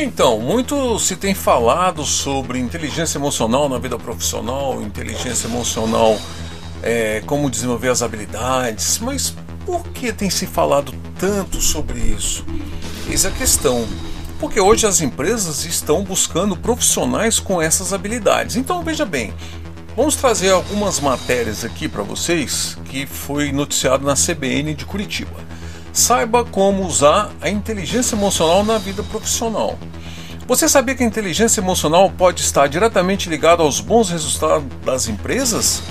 Então, muito se tem falado sobre inteligência emocional na vida profissional, inteligência emocional, é, como desenvolver as habilidades, mas por que tem se falado tanto sobre isso? Eis a questão. Porque hoje as empresas estão buscando profissionais com essas habilidades. Então veja bem, vamos trazer algumas matérias aqui para vocês que foi noticiado na CBN de Curitiba. Saiba como usar a inteligência emocional na vida profissional. Você sabia que a inteligência emocional pode estar diretamente ligada aos bons resultados das empresas?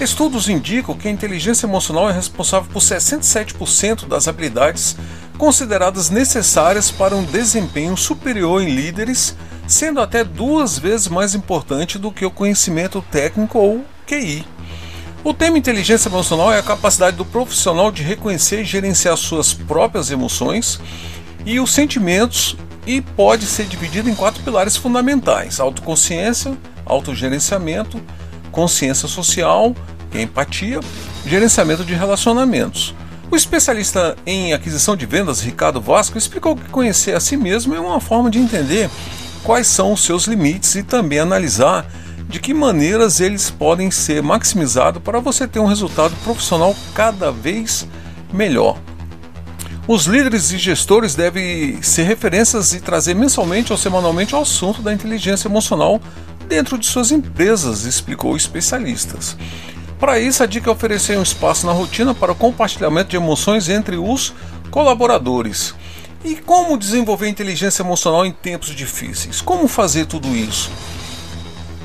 Estudos indicam que a inteligência emocional é responsável por 67% das habilidades consideradas necessárias para um desempenho superior em líderes, sendo até duas vezes mais importante do que o conhecimento técnico ou QI. O tema inteligência emocional é a capacidade do profissional de reconhecer e gerenciar suas próprias emoções e os sentimentos e pode ser dividido em quatro pilares fundamentais: autoconsciência, autogerenciamento, consciência social, que é empatia, gerenciamento de relacionamentos. O especialista em aquisição de vendas, Ricardo Vasco, explicou que conhecer a si mesmo é uma forma de entender quais são os seus limites e também analisar de que maneiras eles podem ser maximizados para você ter um resultado profissional cada vez melhor. Os líderes e gestores devem ser referências e trazer mensalmente ou semanalmente o assunto da inteligência emocional dentro de suas empresas, explicou especialistas. Para isso, a dica é oferecer um espaço na rotina para o compartilhamento de emoções entre os colaboradores. E como desenvolver inteligência emocional em tempos difíceis? Como fazer tudo isso?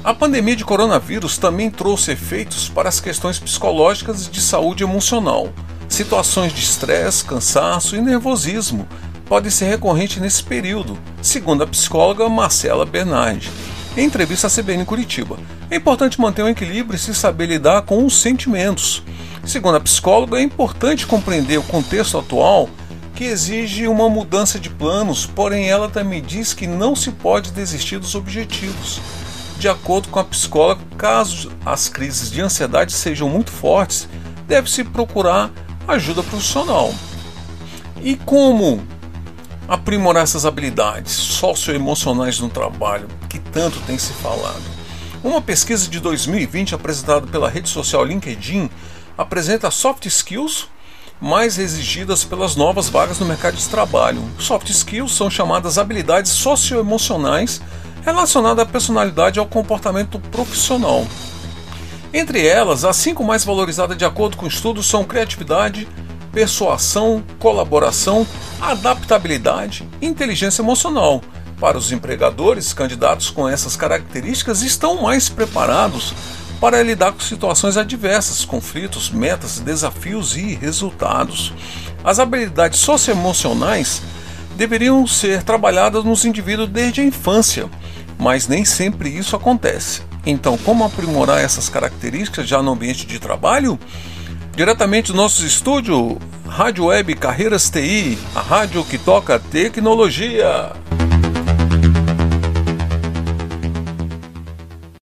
A pandemia de coronavírus também trouxe efeitos para as questões psicológicas e de saúde emocional. Situações de estresse, cansaço e nervosismo podem ser recorrentes nesse período, segundo a psicóloga Marcela Bernardi. Em entrevista à CBN Curitiba, é importante manter um equilíbrio e se saber lidar com os sentimentos. Segundo a psicóloga, é importante compreender o contexto atual que exige uma mudança de planos, porém ela também diz que não se pode desistir dos objetivos. De acordo com a psicóloga, caso as crises de ansiedade sejam muito fortes, deve-se procurar ajuda profissional. E como aprimorar essas habilidades socioemocionais no trabalho que tanto tem se falado? Uma pesquisa de 2020 apresentada pela rede social LinkedIn apresenta soft skills mais exigidas pelas novas vagas no mercado de trabalho. Soft skills são chamadas habilidades socioemocionais relacionada à personalidade e ao comportamento profissional. Entre elas, as cinco mais valorizadas de acordo com estudos são criatividade, persuasão, colaboração, adaptabilidade e inteligência emocional. Para os empregadores, candidatos com essas características estão mais preparados para lidar com situações adversas, conflitos, metas, desafios e resultados. As habilidades socioemocionais deveriam ser trabalhadas nos indivíduos desde a infância mas nem sempre isso acontece. Então, como aprimorar essas características já no ambiente de trabalho? Diretamente do nosso estúdio, Rádio Web Carreiras TI, a rádio que toca tecnologia.